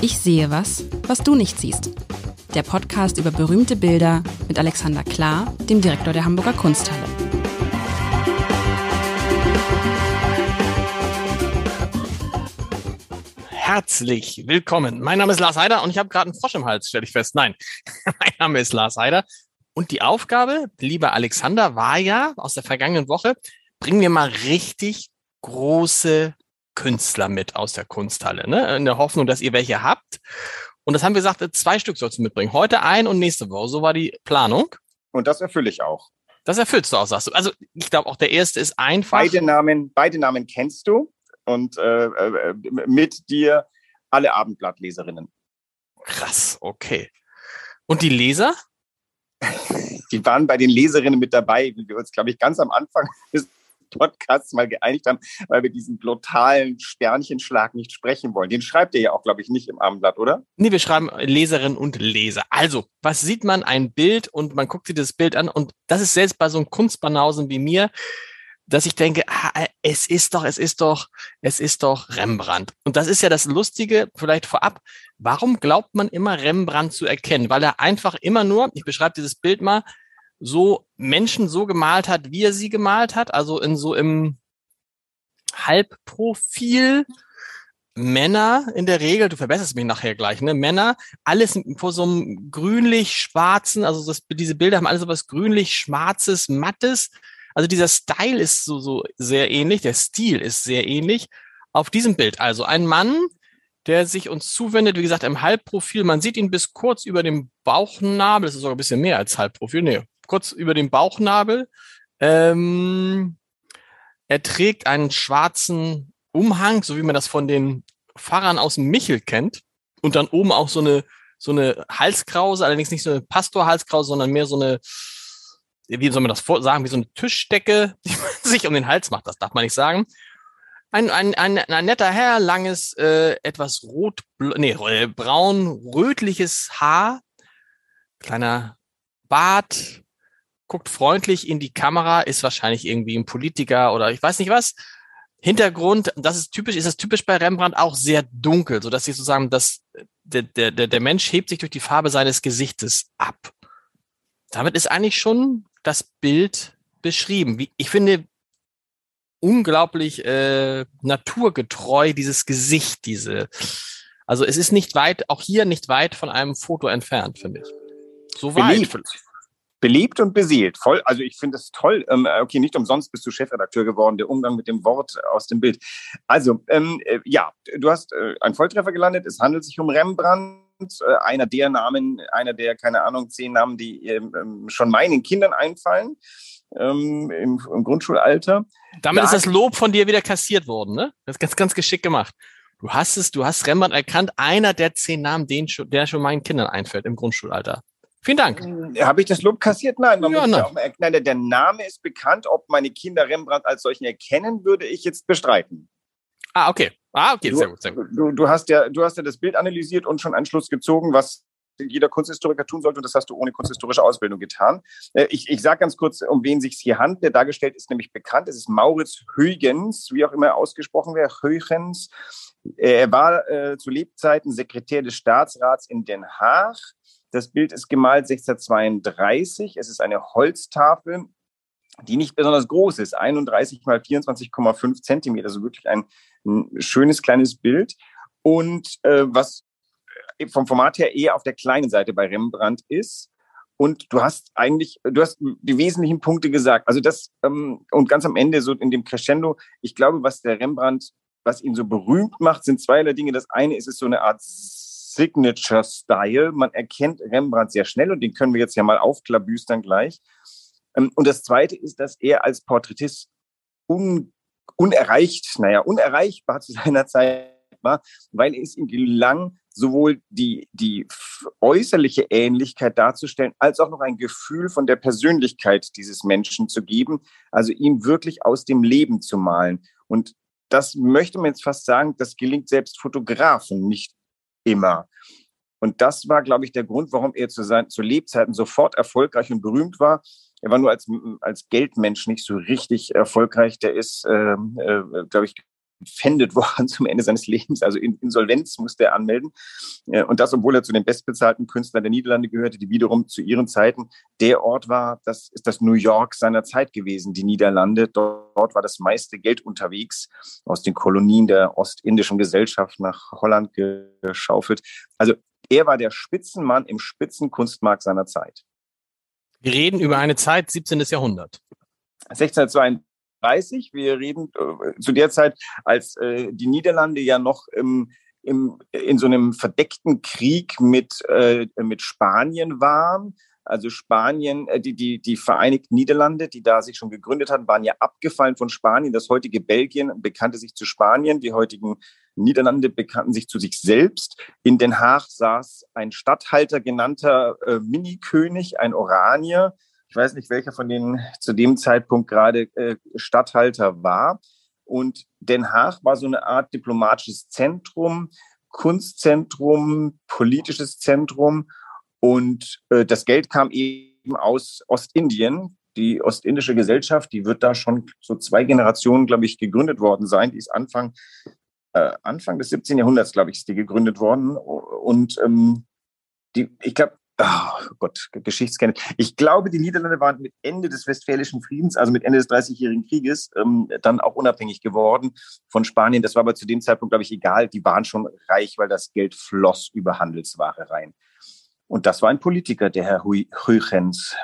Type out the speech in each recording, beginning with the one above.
Ich sehe was, was du nicht siehst. Der Podcast über berühmte Bilder mit Alexander Klar, dem Direktor der Hamburger Kunsthalle. Herzlich willkommen. Mein Name ist Lars Heider und ich habe gerade einen Frosch im Hals, stelle ich fest. Nein, mein Name ist Lars Heider. Und die Aufgabe, lieber Alexander, war ja aus der vergangenen Woche, bringen wir mal richtig große Künstler mit aus der Kunsthalle, ne? in der Hoffnung, dass ihr welche habt. Und das haben wir gesagt, zwei Stück sollst du mitbringen. Heute ein und nächste Woche. So war die Planung. Und das erfülle ich auch. Das erfüllst du auch, sagst du. Also ich glaube auch der erste ist einfach. Beide Namen, beide Namen kennst du und äh, äh, mit dir alle Abendblattleserinnen. Krass, okay. Und die Leser? Die waren bei den Leserinnen mit dabei, wie wir uns, glaube ich, ganz am Anfang des Podcasts mal geeinigt haben, weil wir diesen brutalen Sternchenschlag nicht sprechen wollen. Den schreibt ihr ja auch, glaube ich, nicht im Abendblatt, oder? Nee, wir schreiben Leserinnen und Leser. Also, was sieht man? Ein Bild und man guckt sich das Bild an und das ist selbst bei so einem Kunstbanausen wie mir, dass ich denke, ah, es ist doch, es ist doch, es ist doch Rembrandt. Und das ist ja das Lustige, vielleicht vorab. Warum glaubt man immer Rembrandt zu erkennen? Weil er einfach immer nur, ich beschreibe dieses Bild mal, so Menschen so gemalt hat, wie er sie gemalt hat, also in so im Halbprofil. Männer in der Regel, du verbesserst mich nachher gleich, ne? Männer, alles vor so einem grünlich-schwarzen, also das, diese Bilder haben alles so was grünlich-schwarzes, mattes. Also dieser Style ist so, so sehr ähnlich, der Stil ist sehr ähnlich. Auf diesem Bild also ein Mann, der sich uns zuwendet, wie gesagt, im Halbprofil. Man sieht ihn bis kurz über dem Bauchnabel, das ist sogar ein bisschen mehr als Halbprofil, nee, kurz über dem Bauchnabel. Ähm, er trägt einen schwarzen Umhang, so wie man das von den Pfarrern aus Michel kennt. Und dann oben auch so eine, so eine Halskrause, allerdings nicht so eine Pastorhalskrause, sondern mehr so eine, wie soll man das sagen, wie so eine Tischdecke, die man sich um den Hals macht. Das darf man nicht sagen. Ein, ein, ein, ein netter Herr, langes, äh, etwas rot, nee, äh, braun, rötliches Haar, kleiner Bart, guckt freundlich in die Kamera, ist wahrscheinlich irgendwie ein Politiker oder ich weiß nicht was. Hintergrund, das ist typisch, ist das typisch bei Rembrandt auch sehr dunkel, so dass sie sozusagen das, der, der, der Mensch hebt sich durch die Farbe seines Gesichtes ab. Damit ist eigentlich schon das Bild beschrieben. Wie, ich finde unglaublich äh, naturgetreu dieses Gesicht, diese. Also es ist nicht weit, auch hier nicht weit von einem Foto entfernt, finde ich. So weit beliebt und beseelt. Voll, also ich finde es toll. Ähm, okay, nicht umsonst bist du Chefredakteur geworden, der Umgang mit dem Wort aus dem Bild. Also, ähm, äh, ja, du hast äh, einen Volltreffer gelandet. Es handelt sich um Rembrandt, äh, einer der Namen, einer der, keine Ahnung, zehn Namen, die ähm, ähm schon meinen Kindern einfallen. Ähm, im, im, Grundschulalter. Damit da ist das Lob von dir wieder kassiert worden, ne? Das ist ganz, ganz geschickt gemacht. Du hast es, du hast Rembrandt erkannt, einer der zehn Namen, den, der schon meinen Kindern einfällt im Grundschulalter. Vielen Dank. Äh, Habe ich das Lob kassiert? Nein, man ja, muss nein. Ja auch mal, nein, der Name ist bekannt. Ob meine Kinder Rembrandt als solchen erkennen, würde ich jetzt bestreiten. Ah, okay. Ah, okay, du, sehr gut, sehr gut. Du, du, hast ja, du hast ja das Bild analysiert und schon einen Schluss gezogen, was jeder Kunsthistoriker tun sollte. Und das hast du ohne kunsthistorische Ausbildung getan. Äh, ich, ich sage ganz kurz, um wen sich hier handelt. Der dargestellt ist nämlich bekannt. Es ist Maurits Huygens, wie auch immer ausgesprochen wird, Huygens. Er war äh, zu Lebzeiten Sekretär des Staatsrats in Den Haag das Bild ist gemalt 1632. Es ist eine Holztafel, die nicht besonders groß ist, 31 mal 24,5 Zentimeter, also wirklich ein, ein, schönes kleines Bild. Und äh, was vom Format her eher auf der kleinen Seite bei Rembrandt ist. Und du hast eigentlich, du hast die wesentlichen Punkte gesagt. Also das, ähm, und ganz am Ende, so in dem Crescendo, ich glaube, was der Rembrandt, was ihn so berühmt macht, sind zweierlei Dinge. Das eine ist es so eine Art Signature Style. Man erkennt Rembrandt sehr schnell und den können wir jetzt ja mal aufklabüstern gleich. Ähm, und das Zweite ist, dass er als Porträtist un, unerreicht, naja, unerreichbar zu seiner Zeit war, weil es ihm gelang, sowohl die, die äußerliche Ähnlichkeit darzustellen, als auch noch ein Gefühl von der Persönlichkeit dieses Menschen zu geben, also ihn wirklich aus dem Leben zu malen. Und das möchte man jetzt fast sagen, das gelingt selbst Fotografen nicht immer. Und das war, glaube ich, der Grund, warum er zu, sein, zu Lebzeiten sofort erfolgreich und berühmt war. Er war nur als, als Geldmensch nicht so richtig erfolgreich. Der ist, ähm, äh, glaube ich, entfändet worden zum Ende seines Lebens. Also Insolvenz musste er anmelden. Äh, und das, obwohl er zu den bestbezahlten Künstlern der Niederlande gehörte, die wiederum zu ihren Zeiten der Ort war, das ist das New York seiner Zeit gewesen, die Niederlande. Dort war das meiste Geld unterwegs aus den Kolonien der ostindischen Gesellschaft nach Holland geschaufelt. Also er war der Spitzenmann im Spitzenkunstmarkt seiner Zeit. Wir reden über eine Zeit 17. Jahrhundert. 1632 30. Wir reden äh, zu der Zeit, als äh, die Niederlande ja noch im, im, in so einem verdeckten Krieg mit, äh, mit Spanien waren. Also Spanien, äh, die, die, die Vereinigten Niederlande, die da sich schon gegründet hatten, waren ja abgefallen von Spanien. Das heutige Belgien bekannte sich zu Spanien. Die heutigen Niederlande bekannten sich zu sich selbst. In Den Haag saß ein Statthalter genannter äh, Mini-König, ein Oranier, ich weiß nicht, welcher von denen zu dem Zeitpunkt gerade äh, Statthalter war. Und Den Haag war so eine Art diplomatisches Zentrum, Kunstzentrum, politisches Zentrum. Und äh, das Geld kam eben aus Ostindien. Die ostindische Gesellschaft, die wird da schon so zwei Generationen, glaube ich, gegründet worden sein. Die ist Anfang, äh, Anfang des 17. Jahrhunderts, glaube ich, ist die gegründet worden. Und ähm, die, ich glaube, oh Gott, Geschichtskenntnis. Ich glaube, die Niederlande waren mit Ende des Westfälischen Friedens, also mit Ende des Dreißigjährigen Krieges, ähm, dann auch unabhängig geworden von Spanien. Das war aber zu dem Zeitpunkt, glaube ich, egal. Die waren schon reich, weil das Geld floss über Handelsware rein. Und das war ein Politiker, der Herr Huygens.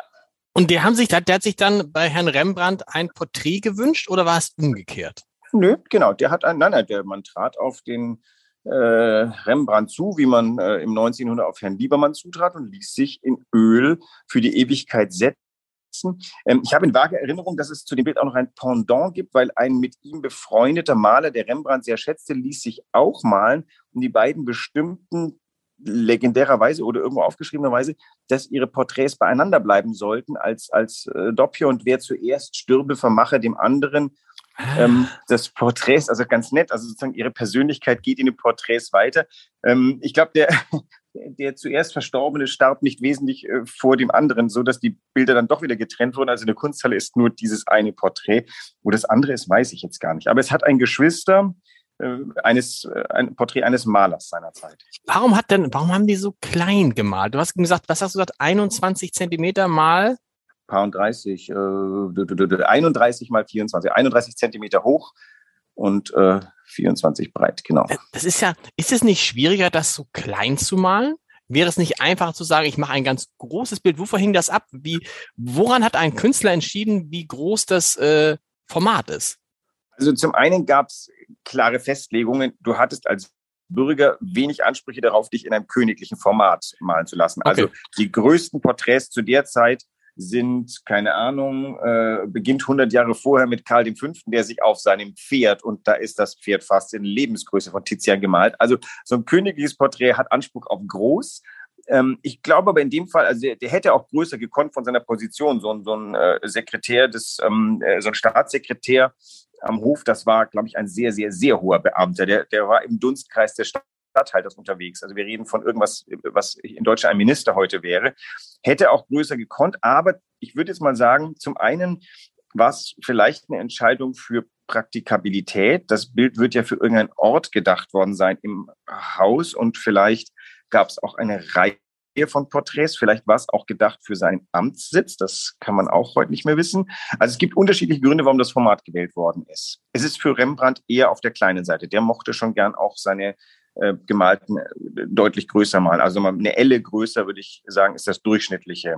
Und der, haben sich, der hat sich dann bei Herrn Rembrandt ein Porträt gewünscht oder war es umgekehrt? Nö, genau. Der hat ein, nein, nein, der, man trat auf den Rembrandt zu, wie man äh, im 1900 auf Herrn Liebermann zutrat und ließ sich in Öl für die Ewigkeit setzen. Ähm, ich habe in vage Erinnerung, dass es zu dem Bild auch noch ein Pendant gibt, weil ein mit ihm befreundeter Maler, der Rembrandt sehr schätzte, ließ sich auch malen und die beiden bestimmten legendärerweise oder irgendwo aufgeschriebenerweise, dass ihre Porträts beieinander bleiben sollten als, als äh, Doppio und wer zuerst stürbe, vermache dem anderen ähm, das Porträts, also ganz nett, also sozusagen ihre Persönlichkeit geht in den Porträts weiter. Ähm, ich glaube, der, der zuerst Verstorbene starb nicht wesentlich äh, vor dem anderen, so dass die Bilder dann doch wieder getrennt wurden. Also in der Kunsthalle ist nur dieses eine Porträt. Wo das andere ist, weiß ich jetzt gar nicht. Aber es hat ein Geschwister, äh, eines, äh, ein Porträt eines Malers seiner Zeit. Warum hat denn, warum haben die so klein gemalt? Du hast gesagt, was hast du gesagt, 21 Zentimeter mal? Paar und 30, äh, 31 mal 24, 31 Zentimeter hoch und äh, 24 breit, genau. Das ist ja, ist es nicht schwieriger, das so klein zu malen? Wäre es nicht einfacher zu sagen, ich mache ein ganz großes Bild? Wovor hing das ab? Wie, woran hat ein Künstler entschieden, wie groß das äh, Format ist? Also zum einen gab es klare Festlegungen. Du hattest als Bürger wenig Ansprüche darauf, dich in einem königlichen Format malen zu lassen. Also okay. Also die größten Porträts zu der Zeit sind, keine Ahnung, äh, beginnt 100 Jahre vorher mit Karl V., der sich auf seinem Pferd, und da ist das Pferd fast in Lebensgröße von Tizian gemalt. Also so ein königliches Porträt hat Anspruch auf groß. Ähm, ich glaube aber in dem Fall, also der, der, hätte auch größer gekonnt von seiner Position, so, ein so ein äh, Sekretär des, ähm, äh, so ein Staatssekretär am Hof, das war, glaube ich, ein sehr, sehr, sehr hoher Beamter. Der, der war im Dunstkreis der Stadt Stadthalters unterwegs. Also wir reden von irgendwas, was in Deutschland ein Minister heute wäre. Hätte auch größer gekonnt, aber ich würde jetzt mal sagen, zum einen war es vielleicht eine Entscheidung für Praktikabilität. Das Bild wird ja für irgendeinen Ort gedacht worden sein im Haus und vielleicht gab es auch eine Reihe von Porträts. Vielleicht war es auch gedacht für seinen Amtssitz. Das kann man auch heute nicht mehr wissen. Also es gibt unterschiedliche Gründe, warum das Format gewählt worden ist. Es ist für Rembrandt eher auf der kleinen Seite. Der mochte schon gern auch seine äh, gemalten äh, deutlich größer malen. Also eine Elle größer, würde ich sagen, ist das durchschnittliche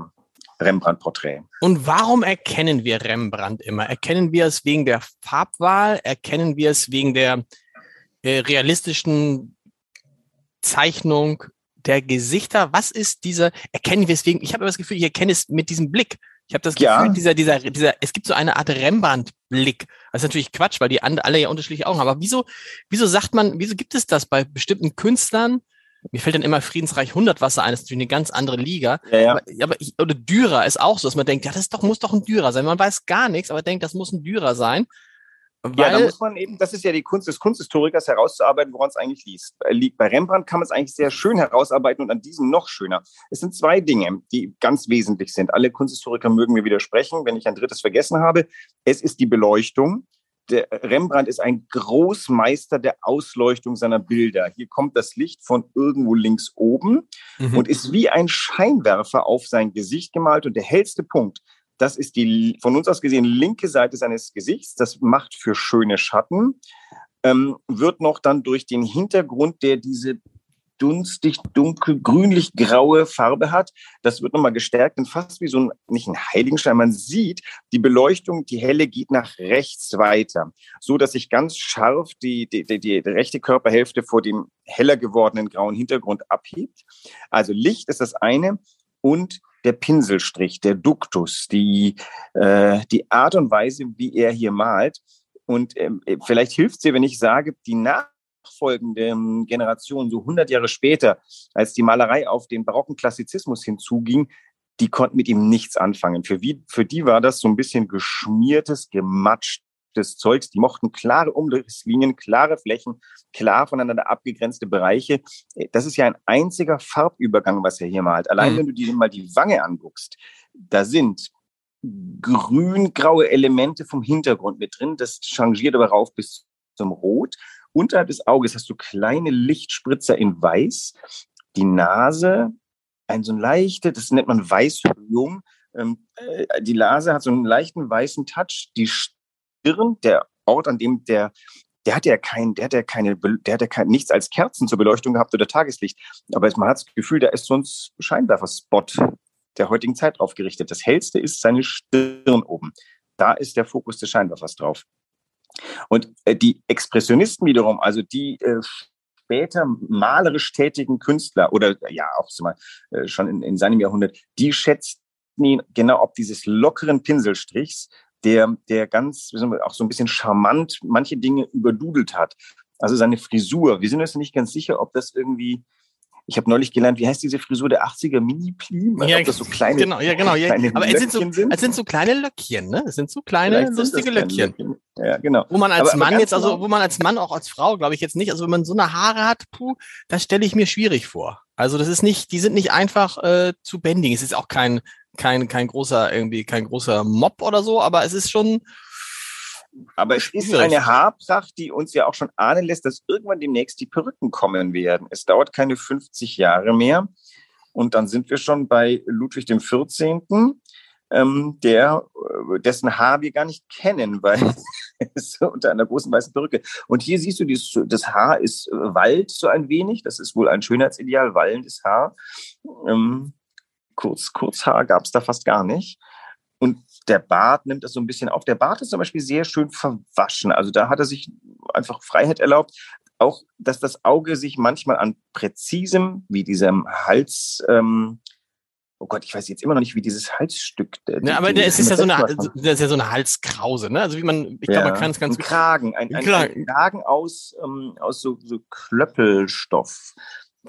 Rembrandt-Porträt. Und warum erkennen wir Rembrandt immer? Erkennen wir es wegen der Farbwahl? Erkennen wir es wegen der äh, realistischen Zeichnung der Gesichter? Was ist dieser, erkennen wir es wegen, ich habe das Gefühl, ich erkenne es mit diesem Blick. Ich habe das Gefühl, ja. dieser, dieser, dieser, es gibt so eine Art Rembrandt-Blick. Das ist natürlich Quatsch, weil die alle ja unterschiedliche Augen haben. Aber wieso, wieso sagt man, wieso gibt es das bei bestimmten Künstlern? Mir fällt dann immer Friedensreich 100 Wasser ein, das ist natürlich eine ganz andere Liga. Ja, ja. Aber, aber ich, oder Dürer ist auch so, dass man denkt, ja, das doch, muss doch ein Dürer sein. Man weiß gar nichts, aber denkt, das muss ein Dürer sein. Weil, ja, da muss man eben, das ist ja die Kunst des Kunsthistorikers, herauszuarbeiten, woran es eigentlich liegt. Bei Rembrandt kann man es eigentlich sehr schön herausarbeiten und an diesem noch schöner. Es sind zwei Dinge, die ganz wesentlich sind. Alle Kunsthistoriker mögen mir widersprechen, wenn ich ein drittes vergessen habe. Es ist die Beleuchtung. der Rembrandt ist ein Großmeister der Ausleuchtung seiner Bilder. Hier kommt das Licht von irgendwo links oben mhm. und ist wie ein Scheinwerfer auf sein Gesicht gemalt. Und der hellste Punkt, das ist die von uns aus gesehen linke Seite seines Gesichts. Das macht für schöne Schatten. Ähm, wird noch dann durch den Hintergrund, der diese dunstig, dunkel, grünlich-graue Farbe hat. Das wird nochmal gestärkt und fast wie so ein, nicht ein Heiligenschein. Man sieht, die Beleuchtung, die helle geht nach rechts weiter, so dass sich ganz scharf die, die, die, die rechte Körperhälfte vor dem heller gewordenen grauen Hintergrund abhebt. Also Licht ist das eine und der Pinselstrich, der Duktus, die, äh, die Art und Weise, wie er hier malt. Und ähm, vielleicht hilft es dir, wenn ich sage, die Nach nachfolgenden Generationen, so 100 Jahre später, als die Malerei auf den barocken Klassizismus hinzuging, die konnten mit ihm nichts anfangen. Für, wie, für die war das so ein bisschen geschmiertes, gematschtes Zeugs. Die mochten klare Umrisslinien, klare Flächen, klar voneinander abgegrenzte Bereiche. Das ist ja ein einziger Farbübergang, was er hier malt. Allein mhm. wenn du dir mal die Wange anguckst, da sind grün-graue Elemente vom Hintergrund mit drin. Das changiert aber rauf bis zum Rot. Unterhalb des Auges hast du kleine Lichtspritzer in Weiß. Die Nase, ein so ein leichte, das nennt man Weißhöhung. Ähm, äh, die Nase hat so einen leichten weißen Touch. Die Stirn, der Ort, an dem der der hat ja kein, der hat ja keine, der hat ja kein, nichts als Kerzen zur Beleuchtung gehabt oder Tageslicht. Aber man hat das Gefühl, da ist so ein Scheinwerferspot der heutigen Zeit aufgerichtet. Das hellste ist seine Stirn oben. Da ist der Fokus des Scheinwerfers drauf. Und äh, die Expressionisten wiederum, also die äh, später malerisch tätigen Künstler oder ja auch mal, äh, schon in, in seinem Jahrhundert, die schätzten ihn genau ob dieses lockeren Pinselstrichs, der, der ganz, auch so ein bisschen charmant manche Dinge überdudelt hat. Also seine Frisur. Wir sind uns nicht ganz sicher, ob das irgendwie ich habe neulich gelernt, wie heißt diese Frisur der 80er Mini-Pli? Ja, das so kleine, genau, ja, genau. Ja. Aber es sind, so, sind. es sind so kleine Löckchen, ne? Es sind so kleine, lustige Löckchen. Löckchen. Ja, genau. Wo man als aber, Mann aber jetzt, also genau wo man als Mann, auch als Frau, glaube ich jetzt nicht, also wenn man so eine Haare hat, puh, das stelle ich mir schwierig vor. Also das ist nicht, die sind nicht einfach äh, zu bändigen. Es ist auch kein, kein, kein großer, irgendwie, kein großer Mob oder so, aber es ist schon, aber es ist eine Haarpracht, die uns ja auch schon ahnen lässt, dass irgendwann demnächst die Perücken kommen werden. Es dauert keine 50 Jahre mehr. Und dann sind wir schon bei Ludwig dem 14., ähm, der, äh, dessen Haar wir gar nicht kennen, weil es unter einer großen weißen Perücke. Und hier siehst du, dieses, das Haar ist äh, Wald so ein wenig. Das ist wohl ein Schönheitsideal, wallendes Haar. Ähm, kurz, Kurzhaar gab es da fast gar nicht. Und der Bart nimmt das so ein bisschen auf. Der Bart ist zum Beispiel sehr schön verwaschen. Also da hat er sich einfach Freiheit erlaubt. Auch, dass das Auge sich manchmal an präzisem, wie diesem Hals, ähm, oh Gott, ich weiß jetzt immer noch nicht, wie dieses Halsstück. Der, ja, aber der, es ist ja so eine, das ist ja so eine Halskrause, ne? Also wie man, ich ja, glaube, man kann es ganz ein Kragen, ein, ein, ein Kragen aus, ähm, aus so, so Klöppelstoff.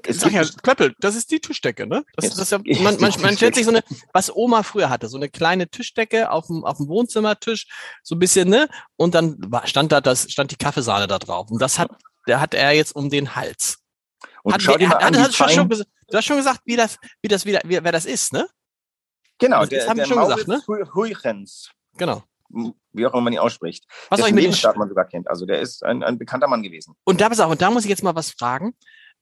Es Sag ja, Klöppel, das ist die Tischdecke, ne? Das, das ja, man, man, man stellt sich so eine, was Oma früher hatte, so eine kleine Tischdecke auf dem, auf dem Wohnzimmertisch, so ein bisschen, ne? Und dann stand da das, stand die Kaffeesahne da drauf. Und das hat, der hat er jetzt um den Hals. Und hat, schau dir mal hat, an, hat, hat schon, du hast schon gesagt, wie das, wie das, wie, wie, wer das ist, ne? Genau, das, der, haben der schon Maurits gesagt, ne? Huygens. Genau wie auch immer man ihn ausspricht. Was soll ich mit Lebensstart man sogar kennt. Also der ist ein, ein bekannter Mann gewesen. Und da, auf, und da muss ich jetzt mal was fragen.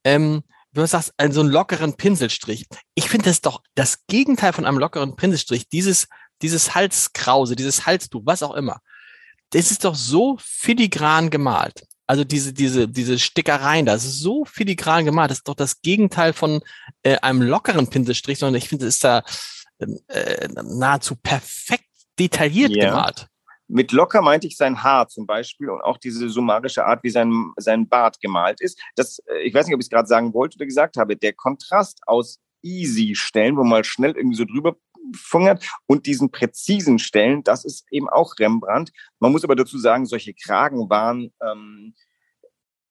Ähm, du sagst, so einen lockeren Pinselstrich. Ich finde das doch das Gegenteil von einem lockeren Pinselstrich. Dieses, dieses Halskrause, dieses Halstuch, was auch immer. Das ist doch so filigran gemalt. Also diese, diese, diese Stickereien, das ist so filigran gemalt. Das ist doch das Gegenteil von äh, einem lockeren Pinselstrich, sondern ich finde, es ist da äh, nahezu perfekt detailliert yeah. gemalt. Mit locker meinte ich sein Haar zum Beispiel und auch diese summarische Art, wie sein, sein Bart gemalt ist. Das, äh, ich weiß nicht, ob ich es gerade sagen wollte oder gesagt habe, der Kontrast aus easy Stellen, wo man schnell irgendwie so drüber fungert und diesen präzisen Stellen, das ist eben auch Rembrandt. Man muss aber dazu sagen, solche Kragen waren ähm,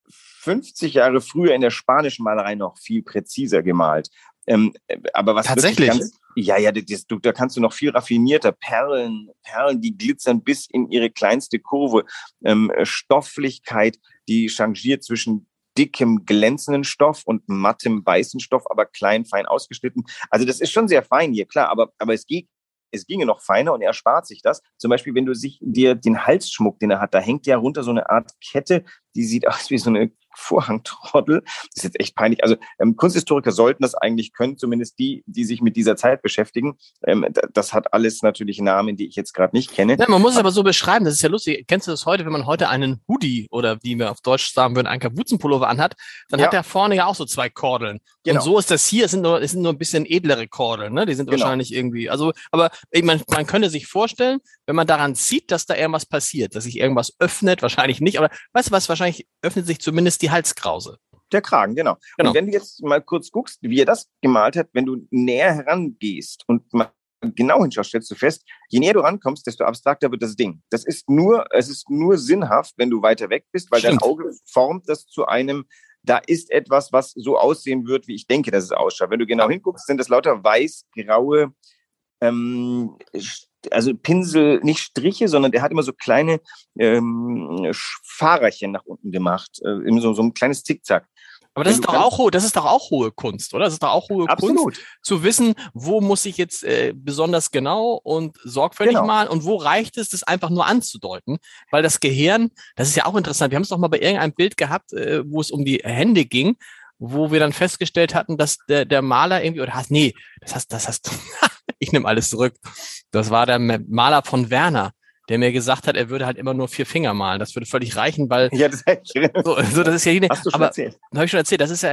50 Jahre früher in der spanischen Malerei noch viel präziser gemalt. Ähm, äh, aber was tatsächlich ganz, ja, ja, das, du, da kannst du noch viel raffinierter Perlen, Perlen, die glitzern bis in ihre kleinste Kurve. Ähm, Stofflichkeit, die changiert zwischen dickem, glänzenden Stoff und mattem, weißen Stoff, aber klein, fein ausgeschnitten. Also das ist schon sehr fein hier, klar, aber, aber es geht es ginge noch feiner und er spart sich das. Zum Beispiel, wenn du sich dir den Halsschmuck, den er hat, da hängt ja runter so eine Art Kette, die sieht aus wie so eine Vorhangtrottel. Das ist jetzt echt peinlich. Also ähm, Kunsthistoriker sollten das eigentlich können, zumindest die, die sich mit dieser Zeit beschäftigen. Ähm, das hat alles natürlich Namen, die ich jetzt gerade nicht kenne. Ja, man muss es aber so beschreiben, das ist ja lustig. Kennst du das heute, wenn man heute einen Hoodie oder wie wir auf Deutsch sagen würden, einen Kapuzenpullover anhat, dann ja. hat der vorne ja auch so zwei Kordeln. Genau. Und so ist das hier, es sind nur, es sind nur ein bisschen edlere Kordeln, ne? Die sind genau. wahrscheinlich irgendwie, also, aber man, man könnte sich vorstellen, wenn man daran sieht, dass da irgendwas passiert, dass sich irgendwas öffnet, wahrscheinlich nicht, aber weißt du was, wahrscheinlich öffnet sich zumindest die Halskrause. Der Kragen, genau. genau. Und wenn du jetzt mal kurz guckst, wie er das gemalt hat, wenn du näher herangehst und mal genau hinschaust, stellst du fest, je näher du rankommst, desto abstrakter wird das Ding. Das ist nur, es ist nur sinnhaft, wenn du weiter weg bist, weil Stimmt. dein Auge formt das zu einem, da ist etwas, was so aussehen wird, wie ich denke, dass es ausschaut. Wenn du genau hinguckst, sind das lauter weiß-graue ähm, also Pinsel, nicht Striche, sondern der hat immer so kleine ähm, Fahrerchen nach unten gemacht, äh, so, so ein kleines Zickzack. Aber das ist doch auch das ist doch auch hohe Kunst, oder? Das ist doch auch hohe Absolut. Kunst, zu wissen, wo muss ich jetzt äh, besonders genau und sorgfältig genau. malen und wo reicht es, das einfach nur anzudeuten, weil das Gehirn, das ist ja auch interessant. Wir haben es doch mal bei irgendeinem Bild gehabt, äh, wo es um die Hände ging, wo wir dann festgestellt hatten, dass der, der Maler irgendwie oder hast nee, das hast das hast ich nehme alles zurück. Das war der Maler von Werner, der mir gesagt hat, er würde halt immer nur vier Finger malen. Das würde völlig reichen, weil. Ja, das, so, so, das ist ja die, Hast du schon aber, erzählt? Habe ich schon erzählt. Das ist ja.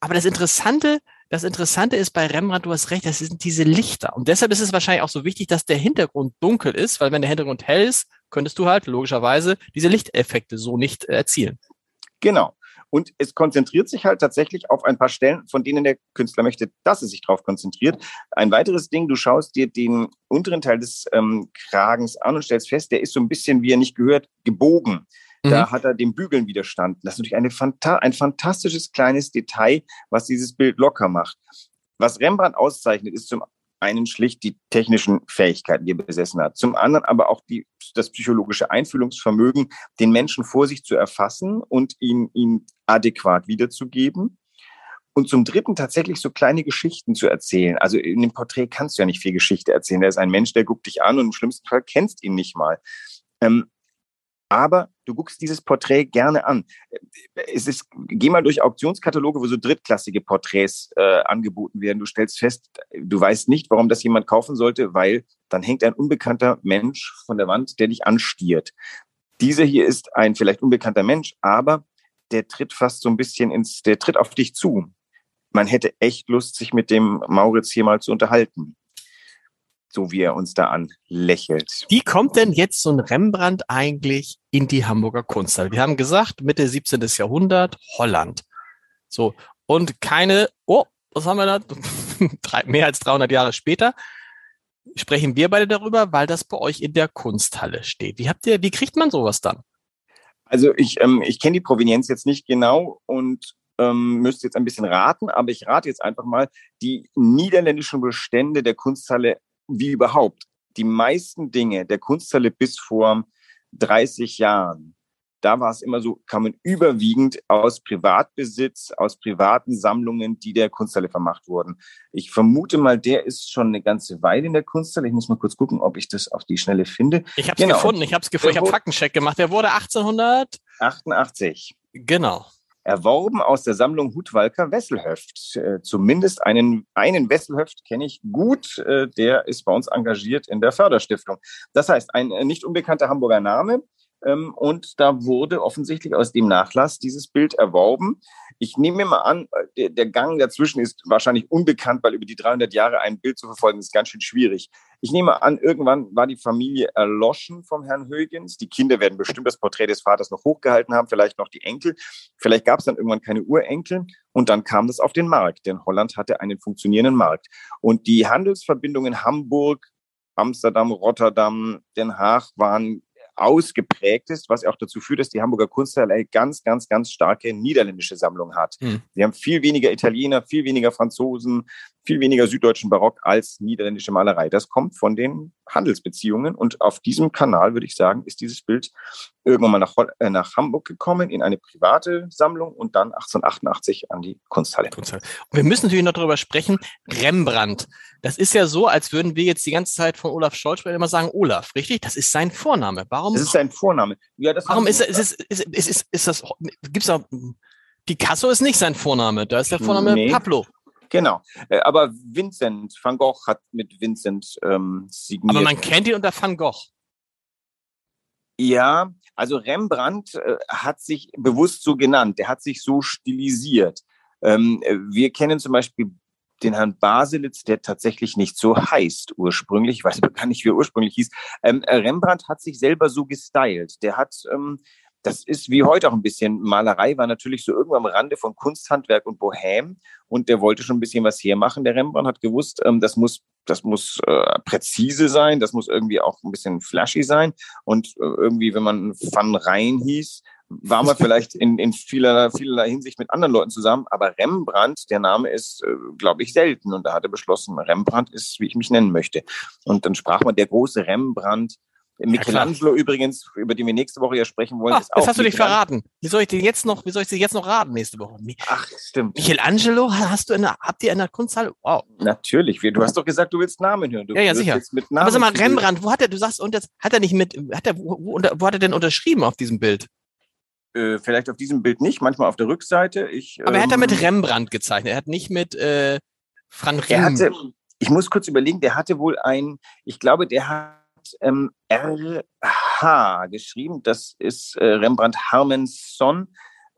Aber das Interessante, das Interessante ist bei Rembrandt, du hast recht, das sind diese Lichter. Und deshalb ist es wahrscheinlich auch so wichtig, dass der Hintergrund dunkel ist, weil wenn der Hintergrund hell ist, könntest du halt logischerweise diese Lichteffekte so nicht erzielen. Genau. Und es konzentriert sich halt tatsächlich auf ein paar Stellen, von denen der Künstler möchte, dass es sich darauf konzentriert. Ein weiteres Ding, du schaust dir den unteren Teil des ähm, Kragens an und stellst fest, der ist so ein bisschen, wie er nicht gehört, gebogen. Da mhm. hat er dem Bügeln widerstanden. Das ist natürlich eine Fanta ein fantastisches kleines Detail, was dieses Bild locker macht. Was Rembrandt auszeichnet, ist zum einen schlicht die technischen Fähigkeiten, die er besessen hat. Zum anderen aber auch die, das psychologische Einfühlungsvermögen, den Menschen vor sich zu erfassen und ihn, ihn adäquat wiederzugeben. Und zum Dritten tatsächlich so kleine Geschichten zu erzählen. Also in dem Porträt kannst du ja nicht viel Geschichte erzählen. Der ist ein Mensch, der guckt dich an und im schlimmsten Fall kennst ihn nicht mal. Ähm, aber du guckst dieses Porträt gerne an. Es ist, geh mal durch Auktionskataloge, wo so drittklassige Porträts äh, angeboten werden. Du stellst fest, du weißt nicht, warum das jemand kaufen sollte, weil dann hängt ein unbekannter Mensch von der Wand, der dich anstiert. Dieser hier ist ein vielleicht unbekannter Mensch, aber der tritt fast so ein bisschen ins, der tritt auf dich zu. Man hätte echt Lust, sich mit dem Mauritz hier mal zu unterhalten so wie er uns da anlächelt. Wie kommt denn jetzt so ein Rembrandt eigentlich in die Hamburger Kunsthalle? Wir haben gesagt, Mitte 17. Jahrhundert, Holland. So, und keine, oh, was haben wir da? Mehr als 300 Jahre später sprechen wir beide darüber, weil das bei euch in der Kunsthalle steht. Wie habt ihr, wie kriegt man sowas dann? Also ich, ähm, ich kenne die Provenienz jetzt nicht genau und ähm, müsste jetzt ein bisschen raten, aber ich rate jetzt einfach mal, die niederländischen Bestände der Kunsthalle wie überhaupt die meisten Dinge der Kunsthalle bis vor 30 Jahren, da war es immer so, kamen überwiegend aus Privatbesitz, aus privaten Sammlungen, die der Kunsthalle vermacht wurden. Ich vermute mal, der ist schon eine ganze Weile in der Kunsthalle. Ich muss mal kurz gucken, ob ich das auf die Schnelle finde. Ich habe es genau. gefunden, ich habe es gefunden, ich habe Faktencheck gemacht. Der wurde 1888. Genau erworben aus der Sammlung Hutwalker Wesselhöft. Äh, zumindest einen, einen Wesselhöft kenne ich gut, äh, der ist bei uns engagiert in der Förderstiftung. Das heißt, ein äh, nicht unbekannter Hamburger Name, und da wurde offensichtlich aus dem Nachlass dieses Bild erworben. Ich nehme mir mal an, der, der, Gang dazwischen ist wahrscheinlich unbekannt, weil über die 300 Jahre ein Bild zu verfolgen ist ganz schön schwierig. Ich nehme an, irgendwann war die Familie erloschen vom Herrn Huygens. Die Kinder werden bestimmt das Porträt des Vaters noch hochgehalten haben, vielleicht noch die Enkel. Vielleicht gab es dann irgendwann keine Urenkel und dann kam das auf den Markt, denn Holland hatte einen funktionierenden Markt. Und die Handelsverbindungen Hamburg, Amsterdam, Rotterdam, Den Haag waren ausgeprägt ist, was auch dazu führt, dass die Hamburger Kunsthalle ganz, ganz, ganz starke niederländische Sammlung hat. Mhm. Sie haben viel weniger Italiener, viel weniger Franzosen, viel weniger süddeutschen Barock als niederländische Malerei. Das kommt von den Handelsbeziehungen und auf diesem Kanal, würde ich sagen, ist dieses Bild irgendwann mal nach, äh, nach Hamburg gekommen in eine private Sammlung und dann 1888 an die Kunsthalle. Kunsthalle. Und wir müssen natürlich noch darüber sprechen, Rembrandt. Das ist ja so, als würden wir jetzt die ganze Zeit von Olaf Scholz immer sagen Olaf, richtig? Das ist sein Vorname. Warum? Das ist sein Vorname. Ja, das warum ist, ist, ist, ist, ist, ist, das, gibt's auch, Picasso ist nicht sein Vorname, da ist der Vorname nee. Pablo. Genau. Äh, aber Vincent van Gogh hat mit Vincent ähm, signiert. Aber man kennt ihn unter Van Gogh. Ja, also Rembrandt äh, hat sich bewusst so genannt, der hat sich so stilisiert. Ähm, wir kennen zum Beispiel den Herrn Baselitz, der tatsächlich nicht so heißt ursprünglich, ich weiß gar nicht, wie er ursprünglich hieß. Ähm, Rembrandt hat sich selber so gestylt. Der hat ähm, das ist wie heute auch ein bisschen. Malerei war natürlich so irgendwann am Rande von Kunsthandwerk und Bohem und der wollte schon ein bisschen was hermachen. Der Rembrandt hat gewusst, ähm, das muss, das muss äh, präzise sein, das muss irgendwie auch ein bisschen flashy sein und äh, irgendwie, wenn man Van Rijn hieß, war man vielleicht in, in vielerlei, vielerlei Hinsicht mit anderen Leuten zusammen, aber Rembrandt, der Name ist, äh, glaube ich, selten und da hat er beschlossen, Rembrandt ist, wie ich mich nennen möchte. Und dann sprach man der große Rembrandt Michelangelo ja, übrigens, über den wir nächste Woche ja sprechen wollen. Ach, ist das hast du dich verraten. Wie soll ich dir jetzt noch, wie soll ich dir jetzt noch raten nächste Woche? Ach, stimmt. Michelangelo, hast du eine, habt ihr eine Kunsthalle? Wow. Natürlich. Du hast doch gesagt, du willst Namen hören. Du ja, ja, sicher. Aber sag mal, Rembrandt, wo hat er, du sagst, und das, hat er nicht mit, hat er, wo, wo, wo hat er denn unterschrieben auf diesem Bild? Äh, vielleicht auf diesem Bild nicht, manchmal auf der Rückseite. Ich, Aber ähm, er hat da mit ähm, Rembrandt gezeichnet. Er hat nicht mit äh, Frank Er hatte, ich muss kurz überlegen, der hatte wohl ein, ich glaube, der hat ähm, RH geschrieben. Das ist äh, Rembrandt Harmensson.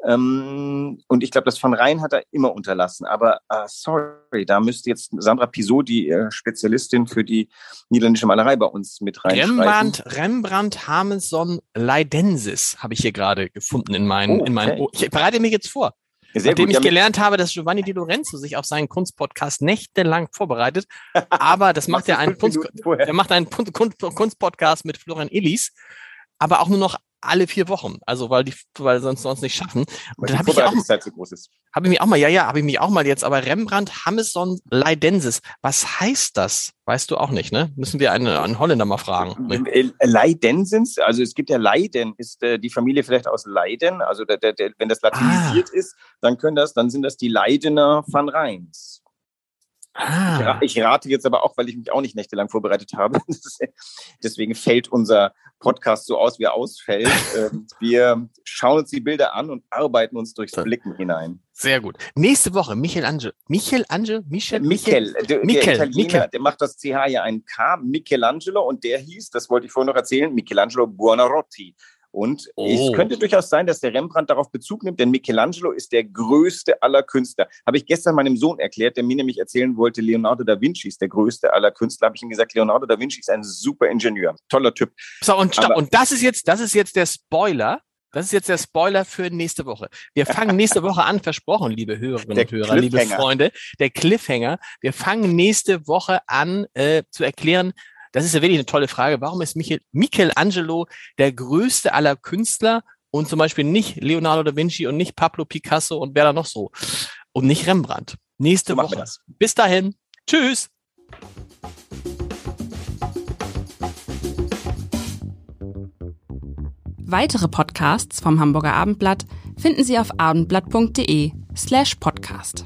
Ähm, und ich glaube, das von Rhein hat er immer unterlassen. Aber uh, sorry, da müsste jetzt Sandra Pisot, die äh, Spezialistin für die niederländische Malerei bei uns mit reinschreiben. Rembrandt, Rembrandt Harmensson Leidensis habe ich hier gerade gefunden in meinen, oh, okay. in meinen. Oh, ich bereite mich jetzt vor. Sehr Nachdem gut, ich gelernt habe, dass Giovanni Di Lorenzo sich auf seinen Kunstpodcast nächtelang vorbereitet. Aber das macht ja einen Kunst, der macht einen Kunstpodcast mit Florian Illis, aber auch nur noch alle vier Wochen. Also weil die, weil sonst sonst nicht schaffen. Und dann habe ich auch, so groß ist. Habe ich mich auch mal, ja, ja, habe ich mich auch mal jetzt, aber Rembrandt Hamesson Leidensis. Was heißt das? Weißt du auch nicht, ne? Müssen wir einen, einen Holländer mal fragen. Ne? Also es gibt ja Leiden, ist äh, die Familie vielleicht aus Leiden, also der, der, der, wenn das latinisiert ah. ist, dann können das, dann sind das die Leidener van Rheins. Ah. Ich rate jetzt aber auch, weil ich mich auch nicht nächtelang vorbereitet habe. Deswegen fällt unser Podcast so aus, wie er ausfällt. Ähm, wir schauen uns die Bilder an und arbeiten uns durchs Blicken hinein. Sehr gut. Nächste Woche Michelangelo. Michelangelo? Michel? Michel. Der, Michel. Der Michel. der macht das CH ja ein K. Michelangelo und der hieß, das wollte ich vorhin noch erzählen, Michelangelo Buonarroti. Und oh. es könnte durchaus sein, dass der Rembrandt darauf Bezug nimmt, denn Michelangelo ist der größte aller Künstler. Habe ich gestern meinem Sohn erklärt, der mir nämlich erzählen wollte, Leonardo da Vinci ist der größte aller Künstler. Habe ich ihm gesagt, Leonardo da Vinci ist ein super Ingenieur, toller Typ. So und stopp. und das ist jetzt, das ist jetzt der Spoiler. Das ist jetzt der Spoiler für nächste Woche. Wir fangen nächste Woche an, versprochen, liebe Hörerinnen und Hörer, liebe Freunde, der Cliffhanger. Wir fangen nächste Woche an äh, zu erklären, das ist ja wirklich eine tolle Frage. Warum ist Michel, Michelangelo der größte aller Künstler und zum Beispiel nicht Leonardo da Vinci und nicht Pablo Picasso und wer da noch so? Und nicht Rembrandt. Nächste so Woche. Bis dahin. Tschüss. Weitere Podcasts vom Hamburger Abendblatt finden Sie auf abendblatt.de slash podcast.